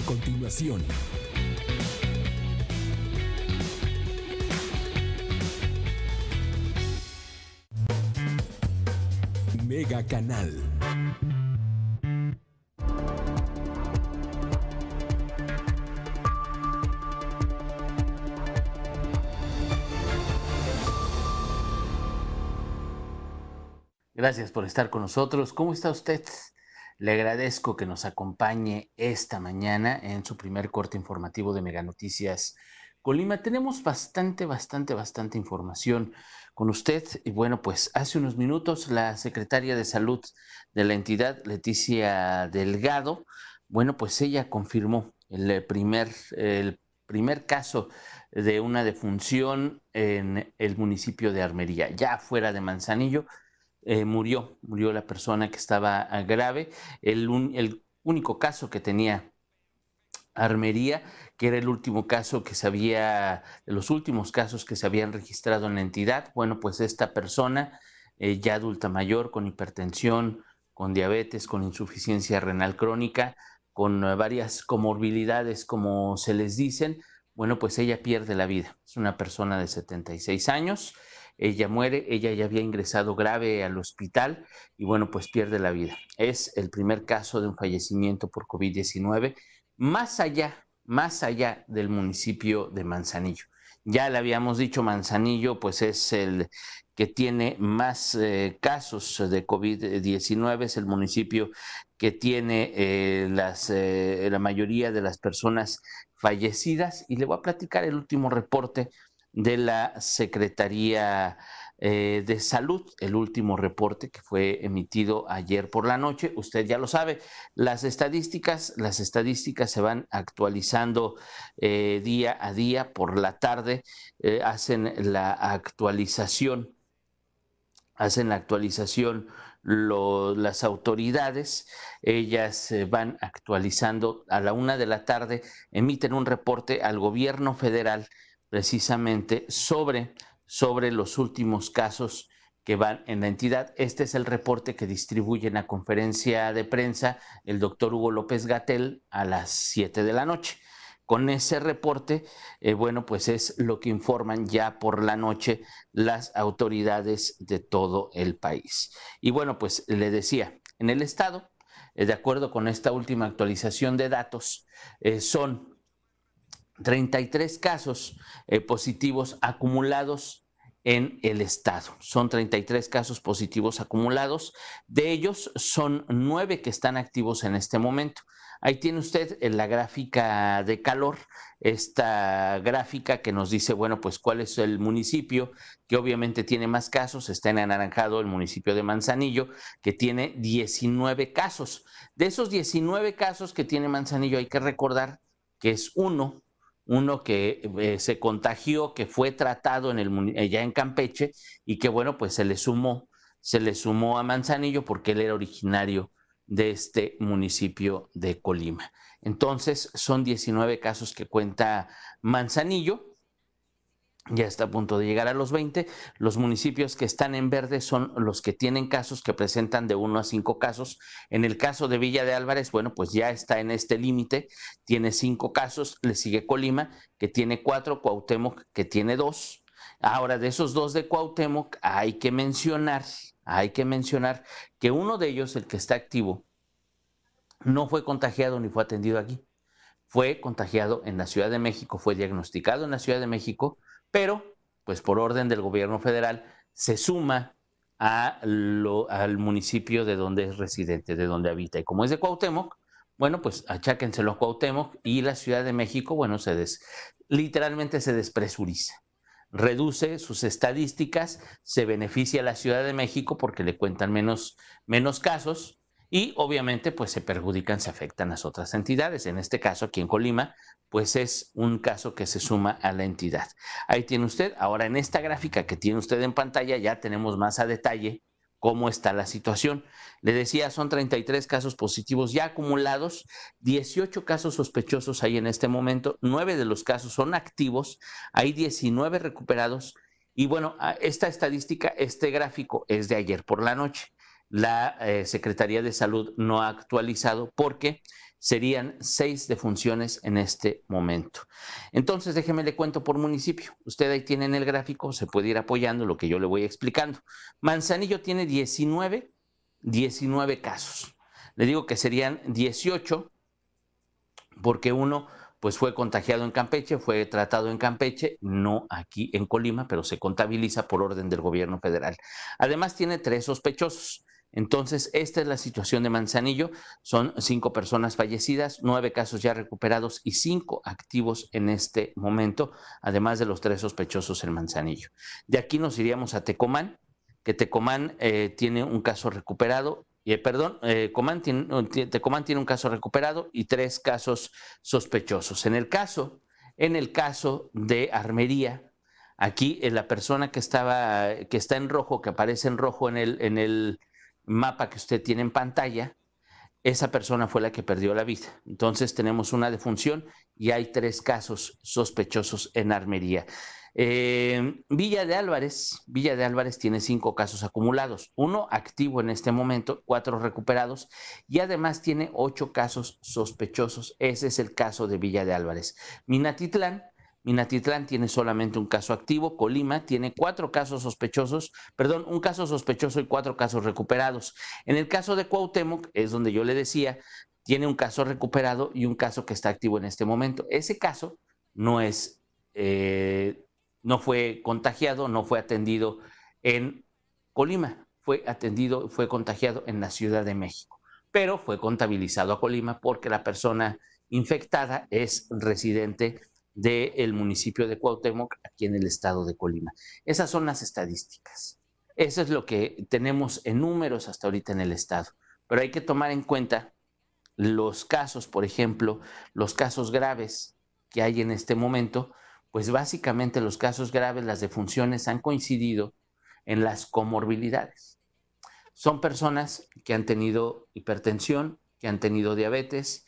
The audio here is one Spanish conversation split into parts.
A continuación. Mega Canal. Gracias por estar con nosotros. ¿Cómo está usted? Le agradezco que nos acompañe esta mañana en su primer corte informativo de Mega Noticias Colima. Tenemos bastante, bastante, bastante información con usted. Y bueno, pues hace unos minutos la secretaria de Salud de la entidad, Leticia Delgado, bueno, pues ella confirmó el primer, el primer caso de una defunción en el municipio de Armería, ya fuera de Manzanillo eh, murió, murió la persona que estaba ah, grave. El, el único caso que tenía Armería, que era el último caso que se había, los últimos casos que se habían registrado en la entidad. Bueno, pues esta persona, eh, ya adulta mayor, con hipertensión, con diabetes, con insuficiencia renal crónica, con eh, varias comorbilidades, como se les dicen, bueno, pues ella pierde la vida. Es una persona de 76 años ella muere, ella ya había ingresado grave al hospital y bueno, pues pierde la vida. Es el primer caso de un fallecimiento por COVID-19 más allá, más allá del municipio de Manzanillo. Ya le habíamos dicho, Manzanillo pues es el que tiene más eh, casos de COVID-19, es el municipio que tiene eh, las, eh, la mayoría de las personas fallecidas y le voy a platicar el último reporte de la Secretaría eh, de Salud, el último reporte que fue emitido ayer por la noche. Usted ya lo sabe, las estadísticas, las estadísticas se van actualizando eh, día a día por la tarde, eh, hacen la actualización, hacen la actualización las autoridades, ellas van actualizando a la una de la tarde, emiten un reporte al gobierno federal precisamente sobre, sobre los últimos casos que van en la entidad. Este es el reporte que distribuye en la conferencia de prensa el doctor Hugo López Gatel a las 7 de la noche. Con ese reporte, eh, bueno, pues es lo que informan ya por la noche las autoridades de todo el país. Y bueno, pues le decía, en el estado, eh, de acuerdo con esta última actualización de datos, eh, son 33 casos eh, positivos acumulados en el estado. Son 33 casos positivos acumulados. De ellos son nueve que están activos en este momento. Ahí tiene usted en la gráfica de calor, esta gráfica que nos dice, bueno, pues cuál es el municipio que obviamente tiene más casos. Está en anaranjado el municipio de Manzanillo, que tiene 19 casos. De esos 19 casos que tiene Manzanillo, hay que recordar que es uno uno que eh, se contagió, que fue tratado eh, ya en Campeche y que bueno, pues se le sumó, se le sumó a Manzanillo porque él era originario de este municipio de Colima. Entonces, son 19 casos que cuenta Manzanillo ya está a punto de llegar a los 20. Los municipios que están en verde son los que tienen casos que presentan de 1 a 5 casos. En el caso de Villa de Álvarez, bueno, pues ya está en este límite, tiene 5 casos, le sigue Colima, que tiene 4, Cuauhtémoc, que tiene 2. Ahora, de esos dos de Cuauhtémoc, hay que mencionar, hay que mencionar que uno de ellos, el que está activo, no fue contagiado ni fue atendido aquí. Fue contagiado en la Ciudad de México, fue diagnosticado en la Ciudad de México, pero pues por orden del gobierno federal se suma al municipio de donde es residente, de donde habita. Y como es de Cuauhtémoc, bueno, pues acháquenselo a Cuauhtémoc y la Ciudad de México, bueno, se literalmente se despresuriza. Reduce sus estadísticas, se beneficia a la Ciudad de México porque le cuentan menos casos, y obviamente pues se perjudican, se afectan las otras entidades. En este caso, aquí en Colima, pues es un caso que se suma a la entidad. Ahí tiene usted, ahora en esta gráfica que tiene usted en pantalla ya tenemos más a detalle cómo está la situación. Le decía, son 33 casos positivos ya acumulados, 18 casos sospechosos hay en este momento, 9 de los casos son activos, hay 19 recuperados y bueno, esta estadística, este gráfico es de ayer por la noche la eh, Secretaría de Salud no ha actualizado porque serían seis defunciones en este momento. Entonces, déjeme le cuento por municipio. Usted ahí tiene en el gráfico, se puede ir apoyando lo que yo le voy explicando. Manzanillo tiene 19, 19 casos. Le digo que serían 18 porque uno pues fue contagiado en Campeche, fue tratado en Campeche, no aquí en Colima, pero se contabiliza por orden del gobierno federal. Además tiene tres sospechosos. Entonces, esta es la situación de Manzanillo. Son cinco personas fallecidas, nueve casos ya recuperados y cinco activos en este momento, además de los tres sospechosos en Manzanillo. De aquí nos iríamos a Tecomán, que Tecomán eh, tiene un caso recuperado. Eh, perdón, eh, tiene, Tecomán tiene un caso recuperado y tres casos sospechosos. En el caso, en el caso de Armería, aquí la persona que estaba, que está en rojo, que aparece en rojo en el, en el mapa que usted tiene en pantalla, esa persona fue la que perdió la vida. Entonces tenemos una defunción y hay tres casos sospechosos en armería. Eh, Villa de Álvarez, Villa de Álvarez tiene cinco casos acumulados, uno activo en este momento, cuatro recuperados y además tiene ocho casos sospechosos. Ese es el caso de Villa de Álvarez. Minatitlán Minatitlán tiene solamente un caso activo, Colima tiene cuatro casos sospechosos, perdón, un caso sospechoso y cuatro casos recuperados. En el caso de Cuauhtémoc, es donde yo le decía, tiene un caso recuperado y un caso que está activo en este momento. Ese caso no es, eh, no fue contagiado, no fue atendido en Colima, fue atendido, fue contagiado en la Ciudad de México, pero fue contabilizado a Colima porque la persona infectada es residente del municipio de Cuauhtémoc, aquí en el estado de Colima. Esas son las estadísticas. Eso es lo que tenemos en números hasta ahorita en el estado. Pero hay que tomar en cuenta los casos, por ejemplo, los casos graves que hay en este momento, pues básicamente los casos graves, las defunciones han coincidido en las comorbilidades. Son personas que han tenido hipertensión, que han tenido diabetes,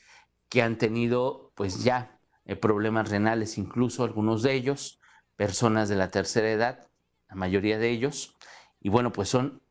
que han tenido pues ya problemas renales, incluso algunos de ellos, personas de la tercera edad, la mayoría de ellos, y bueno, pues son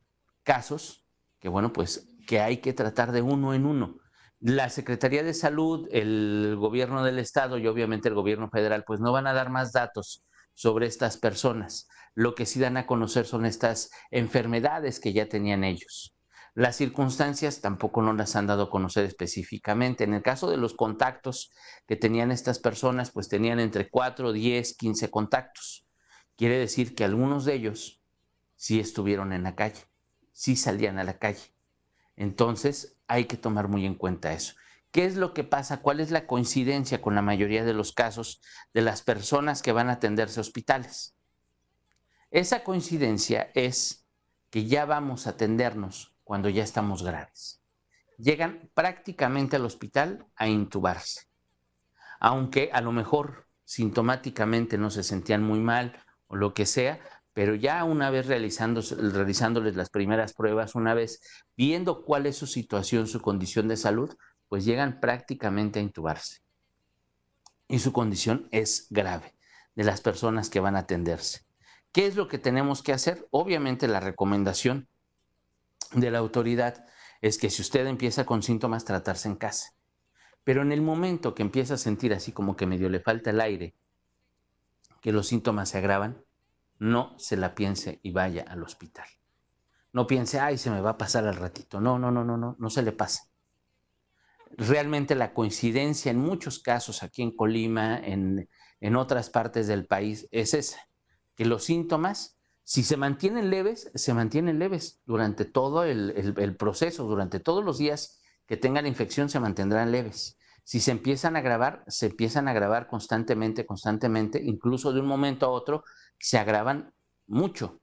casos que bueno, pues que hay que tratar de uno en uno. La Secretaría de Salud, el gobierno del estado y obviamente el gobierno federal, pues no van a dar más datos sobre estas personas. Lo que sí dan a conocer son estas enfermedades que ya tenían ellos. Las circunstancias tampoco no las han dado a conocer específicamente. En el caso de los contactos que tenían estas personas, pues tenían entre 4, 10, 15 contactos. Quiere decir que algunos de ellos sí estuvieron en la calle, sí salían a la calle. Entonces hay que tomar muy en cuenta eso. ¿Qué es lo que pasa? ¿Cuál es la coincidencia con la mayoría de los casos de las personas que van a atenderse a hospitales? Esa coincidencia es que ya vamos a atendernos cuando ya estamos graves. Llegan prácticamente al hospital a intubarse, aunque a lo mejor sintomáticamente no se sentían muy mal o lo que sea, pero ya una vez realizándoles las primeras pruebas, una vez viendo cuál es su situación, su condición de salud, pues llegan prácticamente a intubarse. Y su condición es grave de las personas que van a atenderse. ¿Qué es lo que tenemos que hacer? Obviamente la recomendación de la autoridad es que si usted empieza con síntomas, tratarse en casa. Pero en el momento que empieza a sentir así como que medio le falta el aire, que los síntomas se agravan, no se la piense y vaya al hospital. No piense, ay, se me va a pasar al ratito. No, no, no, no, no, no se le pasa. Realmente la coincidencia en muchos casos aquí en Colima, en, en otras partes del país, es esa, que los síntomas si se mantienen leves, se mantienen leves durante todo el, proceso, durante todos los días que tengan infección se mantendrán leves. Si se empiezan a agravar, se empiezan a agravar constantemente, constantemente, incluso de un momento a otro, se agravan mucho.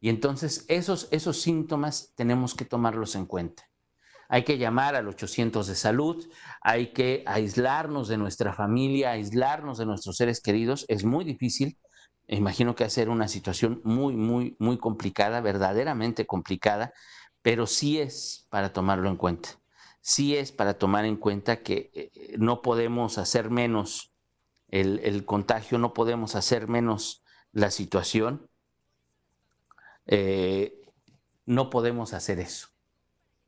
Y entonces esos, esos síntomas tenemos que tomarlos en cuenta. Hay que llamar al 800 de salud, hay que aislarnos de nuestra familia, aislarnos de nuestros seres queridos. Es muy difícil, imagino que va a ser una situación muy, muy, muy complicada, verdaderamente complicada, pero sí es para tomarlo en cuenta. Sí es para tomar en cuenta que eh, no podemos hacer menos el, contagio, no podemos hacer menos la situación. Eh, no podemos hacer eso.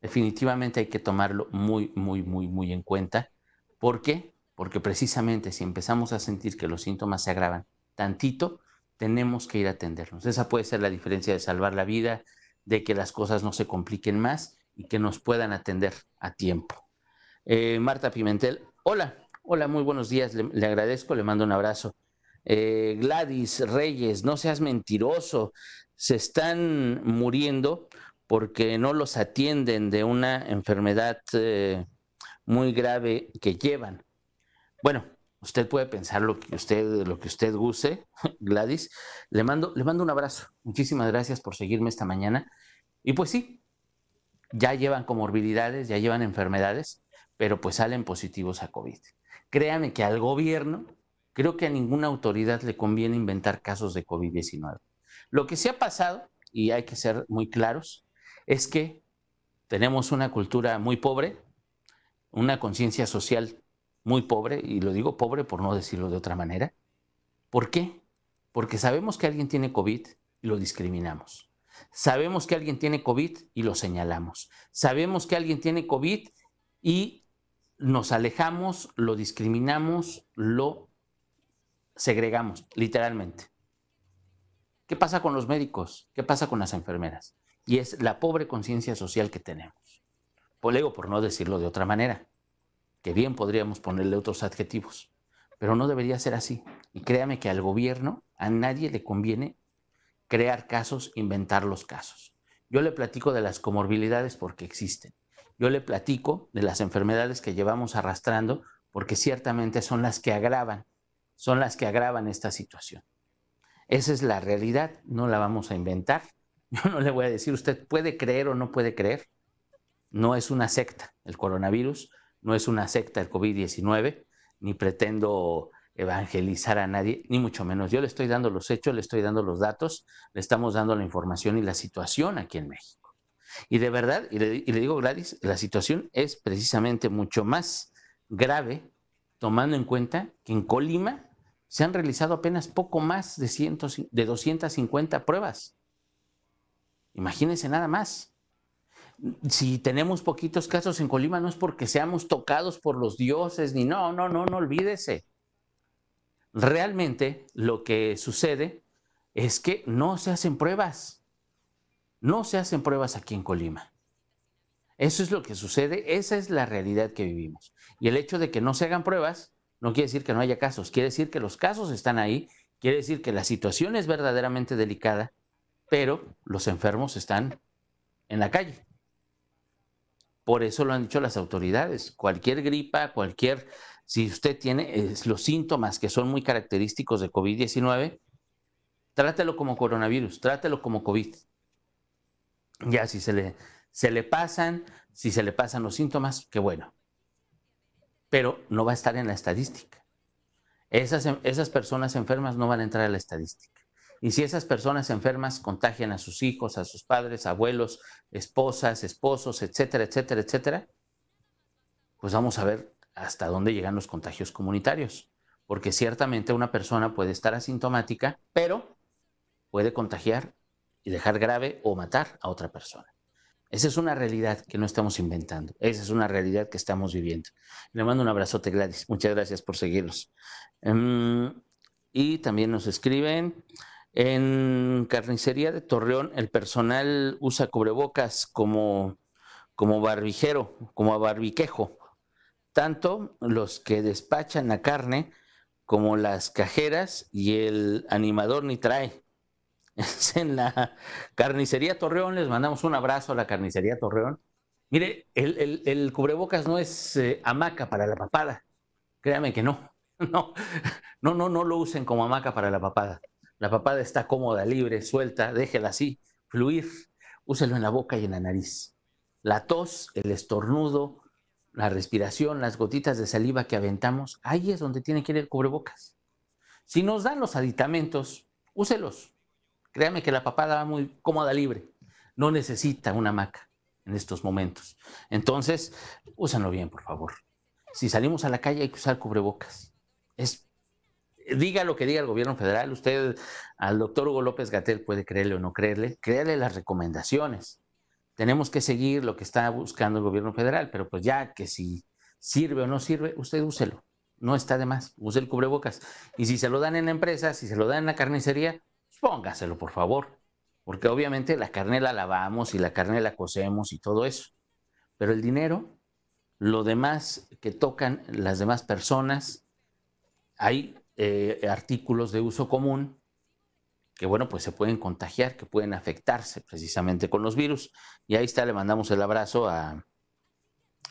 definitivamente hay que tomarlo muy, muy, muy, muy en cuenta. ¿Por qué? Porque precisamente si empezamos a sentir que los síntomas se agravan tantito, tenemos que ir a atendernos. Esa puede ser la diferencia de salvar la vida, de que las cosas no se compliquen más y que nos puedan atender a tiempo. Eh, Marta Pimentel, hola, hola, muy buenos días, le, agradezco, le mando un abrazo. Eh, Gladys Reyes, no seas mentiroso, se están muriendo porque no los atienden de una enfermedad eh, muy grave que llevan. Bueno, usted puede pensar lo que usted, lo que usted guste, Gladys. Le mando, le mando un abrazo. Muchísimas gracias por seguirme esta mañana. Y pues sí, ya llevan comorbilidades, ya llevan enfermedades, pero pues salen positivos a COVID. Créanme que al gobierno, creo que a ninguna autoridad le conviene inventar casos de COVID-19. Lo que se ha pasado, y hay que ser muy claros, es que tenemos una cultura muy pobre, una conciencia social muy pobre, y lo digo pobre por no decirlo de otra manera. ¿Por qué? Porque sabemos que alguien tiene COVID y lo discriminamos. Sabemos que alguien tiene COVID y lo señalamos. Sabemos que alguien tiene COVID y nos alejamos, lo discriminamos, lo segregamos, literalmente. ¿Qué pasa con los médicos? ¿Qué pasa con las enfermeras? Y es la pobre conciencia social que tenemos. Polego, por no decirlo de otra manera que bien podríamos ponerle otros adjetivos, pero no debería ser así. Y créame que al gobierno, a nadie le conviene crear casos, inventar los casos. Yo le platico de las comorbilidades porque existen. Yo le platico de las enfermedades que llevamos arrastrando porque ciertamente son las que agravan, son las que agravan esta situación. Esa es la realidad, no la vamos a inventar. Yo no le voy a decir, usted puede creer o no puede creer. No es una secta el coronavirus, no es una secta el COVID-19, ni pretendo evangelizar a nadie, ni mucho menos. Yo le estoy dando los hechos, le estoy dando los datos, le estamos dando la información y la situación aquí en México. Y de verdad, y le, digo Gladys, la situación es precisamente mucho más grave tomando en cuenta que en Colima se han realizado apenas poco más de, de 250 pruebas. Imagínense nada más si tenemos poquitos casos en Colima no es porque seamos tocados por los dioses, ni no, no, no, no olvídese. Realmente lo que sucede es que no se hacen pruebas. No se hacen pruebas aquí en Colima. Eso es lo que sucede, esa es la realidad que vivimos. Y el hecho de que no se hagan pruebas no quiere decir que no haya casos, quiere decir que los casos están ahí, quiere decir que la situación es verdaderamente delicada, pero los enfermos están en la calle. Por eso lo han dicho las autoridades. Cualquier gripa, cualquier, si usted tiene los síntomas que son muy característicos de COVID-19, trátelo como coronavirus, trátelo como COVID. Ya si se le, se le pasan, si se le pasan los síntomas, qué bueno. Pero no va a estar en la estadística. Esas, esas personas enfermas no van a entrar a la estadística. Y si esas personas enfermas contagian a sus hijos, a sus padres, abuelos, esposas, esposos, etcétera, etcétera, etcétera, pues vamos a ver hasta dónde llegan los contagios comunitarios. Porque ciertamente una persona puede estar asintomática, pero puede contagiar y dejar grave o matar a otra persona. Esa es una realidad que no estamos inventando. Esa es una realidad que estamos viviendo. Le mando un abrazote, Gladys. Muchas gracias por seguirnos. Em, y también nos escriben. En carnicería de Torreón, el personal usa cubrebocas como, como barbijero, como barbiquejo. Tanto los que despachan la carne como las cajeras y el animador ni trae. Es en la carnicería Torreón, les mandamos un abrazo a la carnicería Torreón. Mire, el, cubrebocas no es eh, hamaca para la papada. Créame que no. No, no, no, no lo usen como hamaca para la papada. La papada está cómoda, libre, suelta, déjela así, fluir. Úselo en la boca y en la nariz. La tos, el estornudo, la respiración, las gotitas de saliva que aventamos, ahí es donde tiene que ir el cubrebocas. Si nos dan los aditamentos, úselos. Créame que la papada va muy cómoda, libre. No necesita una maca en estos momentos. Entonces, úsenlo bien, por favor. Si salimos a la calle hay que usar cubrebocas. Es diga lo que diga el gobierno federal, usted al doctor Hugo López Gatel puede creerle o no creerle, créale las recomendaciones, tenemos que seguir lo que está buscando el gobierno federal, pero pues ya que si sirve o no sirve, usted úselo. No está de más, use el cubrebocas. Y si se lo dan en empresas, si se lo dan en la carnicería, póngaselo, por favor. Porque obviamente la carne la lavamos y la carne la cocemos y todo eso. Pero el dinero, lo demás que tocan las demás personas, hay eh, artículos de uso común que bueno, pues se pueden contagiar, que pueden afectarse precisamente con los virus. Y ahí está, le mandamos el abrazo a,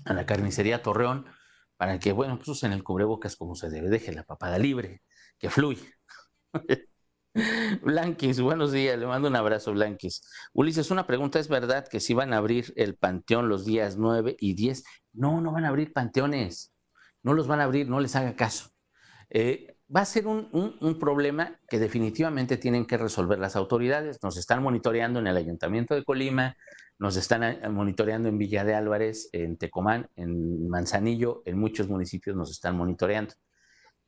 la carnicería Torreón para que, bueno, pues usen el cubrebocas como se debe, deje la papada libre, que fluye. Blanquis, buenos días, le mando un abrazo, Blanquis. Ulises, una pregunta, ¿es verdad que si van a abrir el panteón los días 9 y 10? No, no van a abrir panteones, no los van a abrir, no les haga caso. Eh, va a ser un, problema que definitivamente tienen que resolver las autoridades. Nos están monitoreando en el Ayuntamiento de Colima, nos están eh, monitoreando en Villa de Álvarez, en Tecomán, en Manzanillo, en muchos municipios nos están monitoreando.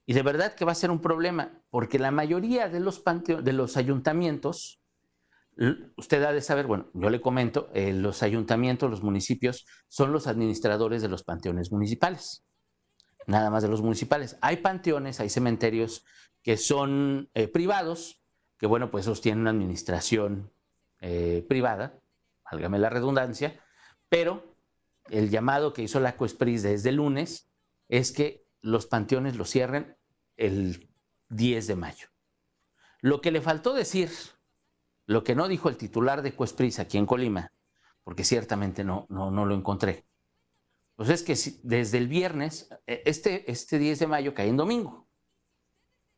Y de verdad que va a ser un problema, porque la mayoría de los, de los ayuntamientos, usted ha de saber, bueno, yo le comento, eh, los ayuntamientos, los municipios, son los administradores de los panteones municipales nada más de los municipales. Hay panteones, hay cementerios que son eh, privados, que bueno, pues sostienen una administración eh, privada, válgame la redundancia, pero el llamado que hizo la COESPRIS desde el lunes es que los panteones los cierren el 10 de mayo. Lo que le faltó decir, lo que no dijo el titular de COESPRIS aquí en Colima, porque ciertamente no, no, no lo encontré, pues es que desde el viernes, e, este, este 10 de mayo cae en domingo.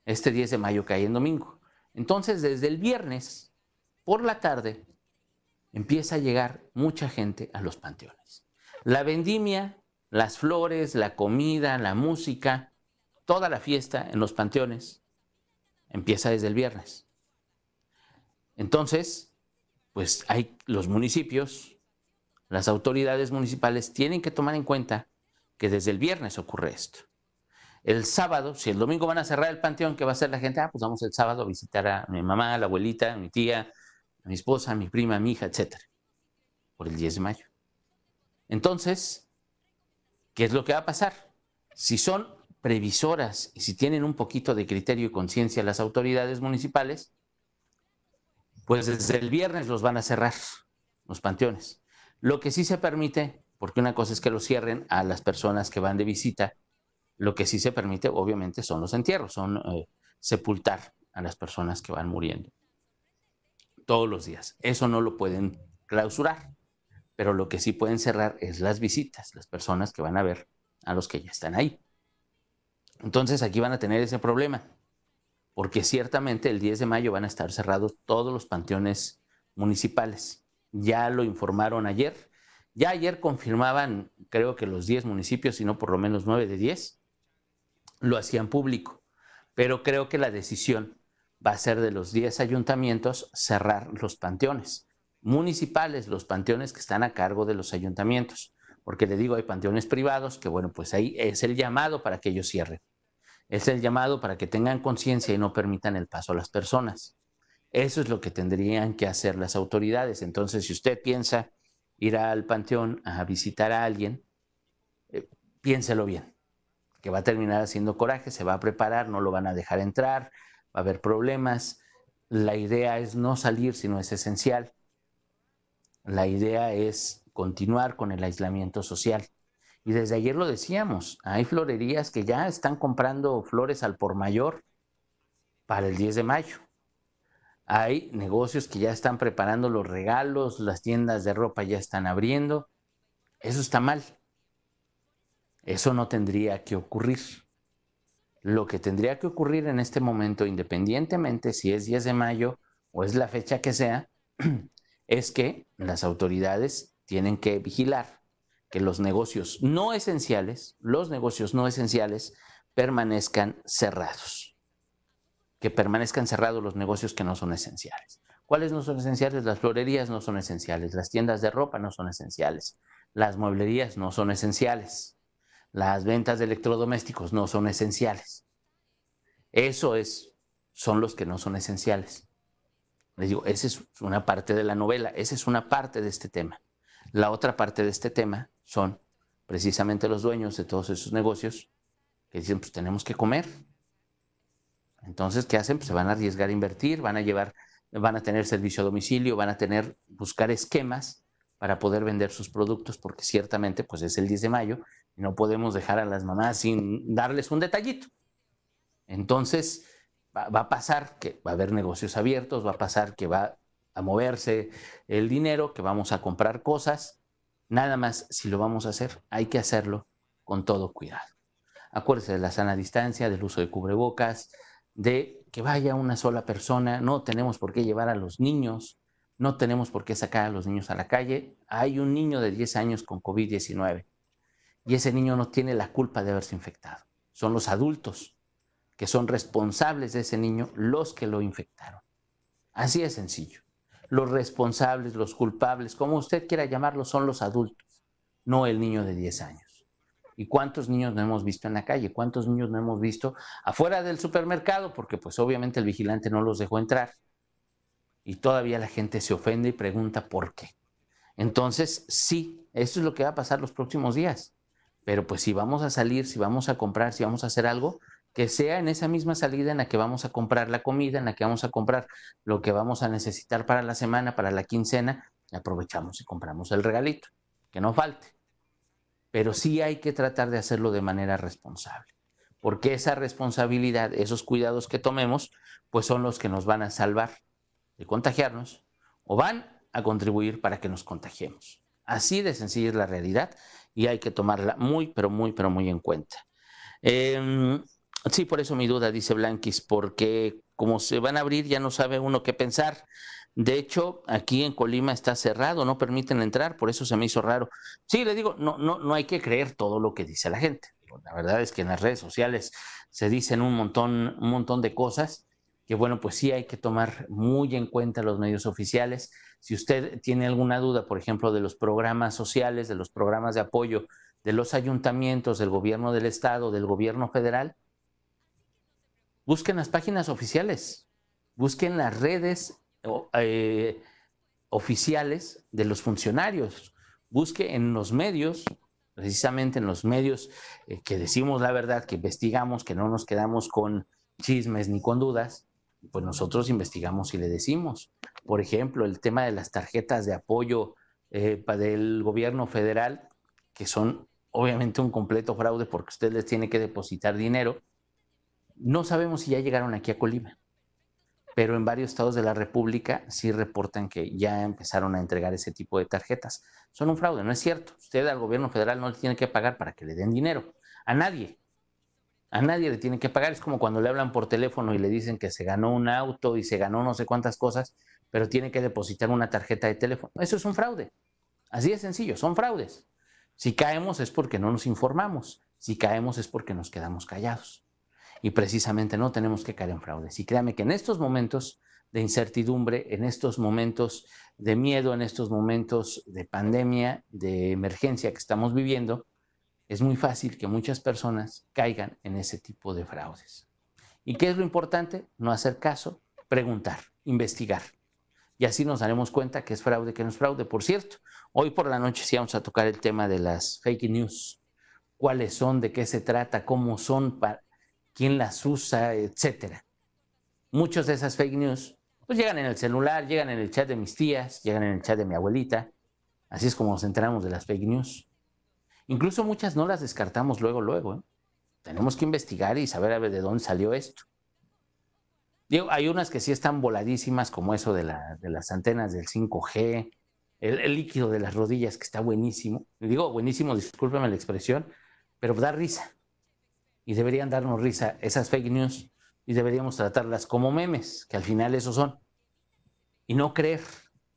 Este 10 de mayo cae en domingo. Entonces, desde el viernes, por la tarde, empieza a llegar mucha gente a los panteones. La vendimia, las flores, la comida, la música, toda la fiesta en los panteones empieza desde el viernes. Entonces, pues hay los municipios las autoridades municipales tienen que tomar en cuenta que desde el viernes ocurre esto. El sábado, si el domingo van a cerrar el panteón, ¿qué va a hacer la gente? Ah, pues vamos el sábado a visitar a mi mamá, a la abuelita, a mi tía, a mi esposa, a mi prima, a mi hija, etc. Por el 10 de mayo. Entonces, ¿qué es lo que va a pasar? Si son previsoras y si tienen un poquito de criterio y conciencia las autoridades municipales, pues desde el viernes los van a cerrar, los panteones. Lo que sí se permite, porque una cosa es que lo cierren a las personas que van de visita, lo que sí se permite, obviamente, son los entierros, son eh, sepultar a las personas que van muriendo todos los días. Eso no lo pueden clausurar, pero lo que sí pueden cerrar es las visitas, las personas que van a ver a los que ya están ahí. Entonces aquí van a tener ese problema, porque ciertamente el 10 de mayo van a estar cerrados todos los panteones municipales ya lo informaron ayer. Ya ayer confirmaban, creo que los 10 municipios, si no por lo menos 9 de 10, lo hacían público. Pero creo que la decisión va a ser de los 10 ayuntamientos cerrar los panteones municipales, los panteones que están a cargo de los ayuntamientos. Porque le digo, hay panteones privados que, bueno, pues ahí es el llamado para que ellos cierren. Es el llamado para que tengan conciencia y no permitan el paso a las personas. Eso es lo que tendrían que hacer las autoridades. Entonces, si usted piensa ir al panteón a visitar a alguien, eh, piénselo bien, que va a terminar haciendo coraje, se va a preparar, no lo van a dejar entrar, va a haber problemas. La idea es no salir si no es esencial. La idea es continuar con el aislamiento social. Y desde ayer lo decíamos, hay florerías que ya están comprando flores al por mayor para el 10 de mayo. Hay negocios que ya están preparando los regalos, las tiendas de ropa ya están abriendo. Eso está mal. Eso no tendría que ocurrir. Lo que tendría que ocurrir en este momento, independientemente si es 10 de mayo o es la fecha que sea, es que las autoridades tienen que vigilar que los negocios no esenciales, los negocios no esenciales, permanezcan cerrados que permanezcan cerrados los negocios que no son esenciales. ¿Cuáles no son esenciales? Las florerías no son esenciales, las tiendas de ropa no son esenciales, las mueblerías no son esenciales, las ventas de electrodomésticos no son esenciales. Eso es, son los que no son esenciales. Les digo, esa es una parte de la novela, esa es una parte de este tema. La otra parte de este tema son precisamente los dueños de todos esos negocios que dicen, pues tenemos que comer. Entonces, ¿qué hacen? Pues se van a arriesgar a invertir, van a llevar, van a tener servicio a domicilio, van a tener, buscar esquemas para poder vender sus productos, porque ciertamente, pues es el 10 de mayo y no podemos dejar a las mamás sin darles un detallito. Entonces, va, va a pasar que va a haber negocios abiertos, va a pasar que va a moverse el dinero, que vamos a comprar cosas. Nada más, si lo vamos a hacer, hay que hacerlo con todo cuidado. Acuérdese de la sana distancia, del uso de cubrebocas, de que vaya una sola persona. No tenemos por qué llevar a los niños, no tenemos por qué sacar a los niños a la calle. Hay un niño de 10 años con COVID-19 y ese niño no tiene la culpa de haberse infectado. Son los adultos que son responsables de ese niño los que lo infectaron. Así es sencillo. Los responsables, los culpables, como usted quiera llamarlos, son los adultos, no el niño de 10 años. ¿Y cuántos niños no hemos visto en la calle? ¿Cuántos niños no hemos visto afuera del supermercado? Porque pues obviamente el vigilante no los dejó entrar. Y todavía la gente se ofende y pregunta por qué. Entonces, sí, eso es lo que va a pasar los próximos días. Pero pues si vamos a salir, si vamos a comprar, si vamos a hacer algo, que sea en esa misma salida en la que vamos a comprar la comida, en la que vamos a comprar lo que vamos a necesitar para la semana, para la quincena, aprovechamos y compramos el regalito, que no falte. Pero sí hay que tratar de hacerlo de manera responsable, porque esa responsabilidad, esos cuidados que tomemos, pues son los que nos van a salvar de contagiarnos o van a contribuir para que nos contagiemos. Así de sencilla es la realidad y hay que tomarla muy, pero muy, pero muy en cuenta. Eh, Sí, por eso mi duda, dice Blanquis, porque como se van a abrir ya no sabe uno qué pensar. De hecho, aquí en Colima está cerrado, no permiten entrar, por eso se me hizo raro. Sí, le digo, no, no, no hay que creer todo lo que dice la gente. La verdad es que en las redes sociales se dicen un montón, un montón de cosas que, bueno, pues sí hay que tomar muy en cuenta los medios oficiales. Si usted tiene alguna duda, por ejemplo, de los programas sociales, de los programas de apoyo de los ayuntamientos, del gobierno del estado, del gobierno federal, busquen las páginas oficiales, busquen las redes eh, oficiales de los funcionarios, busque en los medios, precisamente en los medios eh, que decimos la verdad, que investigamos, que no nos quedamos con chismes ni con dudas, pues nosotros investigamos y le decimos. Por ejemplo, el tema de las tarjetas de apoyo eh, del gobierno federal, que son obviamente un completo fraude porque usted les tiene que depositar dinero. No sabemos si ya llegaron aquí a Colima, pero en varios estados de la República sí reportan que ya empezaron a entregar ese tipo de tarjetas. Son un fraude, no es cierto. Usted al gobierno federal no le tiene que pagar para que le den dinero. A nadie. A nadie le tiene que pagar. Es como cuando le hablan por teléfono y le dicen que se ganó un auto y se ganó no sé cuántas cosas, pero tiene que depositar una tarjeta de teléfono. Eso es un fraude. Así de sencillo, son fraudes. Si caemos es porque no nos informamos. Si caemos es porque nos quedamos callados y precisamente no tenemos que caer en fraudes. Y créame que en estos momentos de incertidumbre, en estos momentos de miedo, en estos momentos de pandemia, de emergencia que estamos viviendo, es muy fácil que muchas personas caigan en ese tipo de fraudes. ¿Y qué es lo importante? No hacer caso, preguntar, investigar. Y así nos daremos cuenta que es fraude, que no es fraude. Por cierto, hoy por la noche sí vamos a tocar el tema de las fake news. ¿Cuáles son? ¿De qué se trata? ¿Cómo son? Para quién las usa, etcétera. Muchos de esas fake news pues llegan en el celular, llegan en el chat de mis tías, llegan en el chat de mi abuelita. Así es como nos enteramos de las fake news. Incluso muchas no las descartamos luego, luego. ¿eh? Tenemos que investigar y saber a ver de dónde salió esto. Hay unas que sí están voladísimas, como eso de, las antenas del 5G, el, el, líquido de las rodillas, que está buenísimo. Digo, buenísimo, discúlpeme la expresión, pero da risa y deberían darnos risa esas fake news y deberíamos tratarlas como memes, que al final eso son. Y no creer,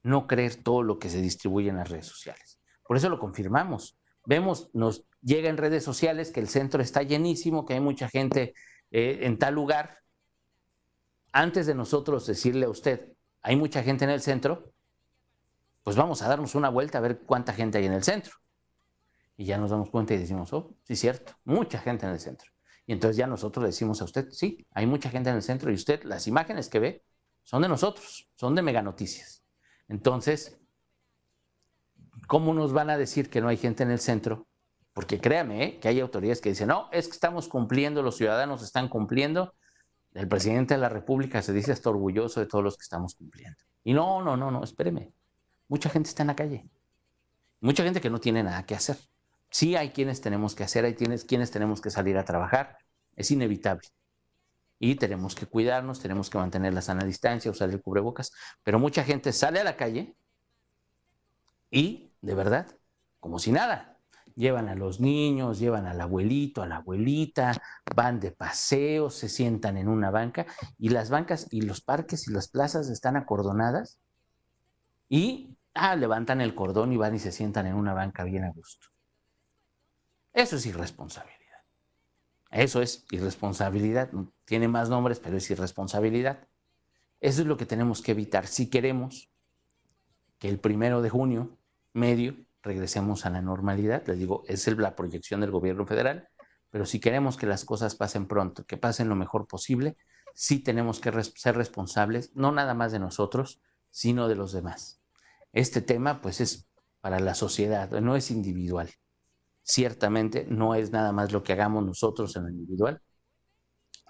no creer todo lo que se distribuye en las redes sociales. Por eso lo confirmamos. Vemos, nos llega en redes sociales que el centro está llenísimo, que hay mucha gente eh, en tal lugar. Antes de nosotros decirle a usted, hay mucha gente en el centro, pues vamos a darnos una vuelta a ver cuánta gente hay en el centro. Y ya nos damos cuenta y decimos, oh, sí, cierto, mucha gente en el centro. Y entonces ya nosotros le decimos a usted, sí, hay mucha gente en el centro y usted, las imágenes que ve son de nosotros, son de Mega Noticias. Entonces, ¿Cómo nos van a decir que no hay gente en el centro? Porque créame ¿eh? que hay autoridades que dicen, no, es que estamos cumpliendo, los ciudadanos están cumpliendo. El presidente de la República se dice hasta orgulloso de todos los que estamos cumpliendo. Y no, no, no, no, espéreme. Mucha gente está en la calle. Mucha gente que no tiene nada que hacer. Sí hay quienes tenemos que hacer, hay quienes, tenemos que salir a trabajar. Es inevitable. Y tenemos que cuidarnos, tenemos que mantener la sana distancia, usar el cubrebocas. Pero mucha gente sale a la calle y, de verdad, como si nada. Llevan a los niños, llevan al abuelito, a la abuelita, van de paseo, se sientan en una banca y las bancas y los parques y las plazas están acordonadas y ah, levantan el cordón y van y se sientan en una banca bien a gusto. Eso es irresponsabilidad. Eso es irresponsabilidad. Tiene más nombres, pero es irresponsabilidad. Eso es lo que tenemos que evitar si queremos que el primero de junio medio regresemos a la normalidad. Les digo, es la proyección del gobierno federal, pero si queremos que las cosas pasen pronto, que pasen lo mejor posible, sí tenemos que ser responsables, no nada más de nosotros, sino de los demás. Este tema, pues, es para la sociedad, no es individual. Ciertamente no es nada más lo que hagamos nosotros en lo individual,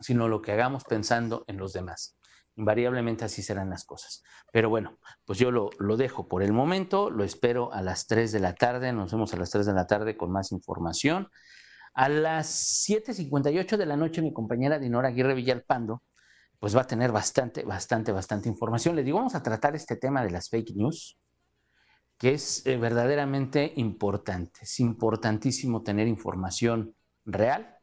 sino lo que hagamos pensando en los demás invariablemente así serán las cosas. Pero bueno, pues yo lo, dejo por el momento, lo espero a las 3 de la tarde, nos vemos a las 3 de la tarde con más información. A las 7.58 de la noche mi compañera Dinora Aguirre Villalpando pues va a tener bastante, bastante, bastante información. Le digo, vamos a tratar este tema de las fake news, que es eh, verdaderamente importante. Es importantísimo tener información real.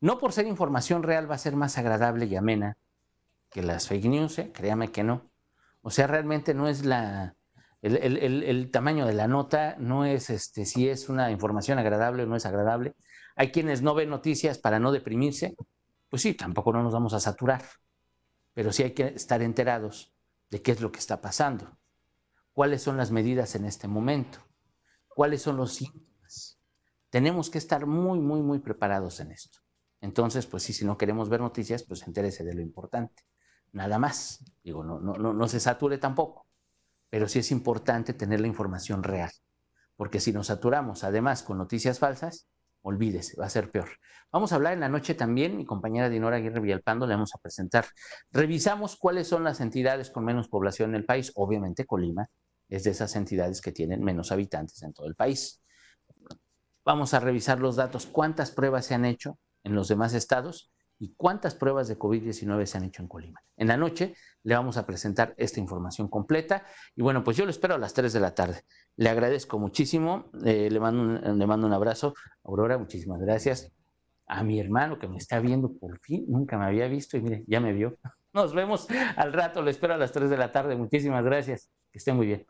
No por ser información real va a ser más agradable y amena, que las fake news, ¿eh? créame que no. O sea, realmente no es la, el, tamaño de la nota, no es este, si es una información agradable o no es agradable. Hay quienes no ven noticias para no deprimirse, pues sí, tampoco no nos vamos a saturar, pero sí hay que estar enterados de qué es lo que está pasando, cuáles son las medidas en este momento, cuáles son los síntomas. Tenemos que estar muy, muy, muy preparados en esto. Entonces, pues sí, si no queremos ver noticias, pues entérese de lo importante nada más. Digo, no, no, no, se sature tampoco, pero sí es importante tener la información real, porque si nos saturamos además con noticias falsas, olvídese, va a ser peor. Vamos a hablar en la noche también, mi compañera Dinora Aguirre Villalpando le vamos a presentar. Revisamos cuáles son las entidades con menos población en el país. Obviamente Colima es de esas entidades que tienen menos habitantes en todo el país. Vamos a revisar los datos, cuántas pruebas se han hecho en los demás estados y cuántas pruebas de COVID-19 se han hecho en Colima. En la noche le vamos a presentar esta información completa y bueno, pues yo lo espero a las 3 de la tarde. Le agradezco muchísimo, eh, le, mando un, le mando un abrazo. Aurora, muchísimas gracias. A mi hermano que me está viendo por fin, nunca me había visto y mire, ya me vio. Nos vemos al rato, le espero a las 3 de la tarde. Muchísimas gracias. Que esté muy bien.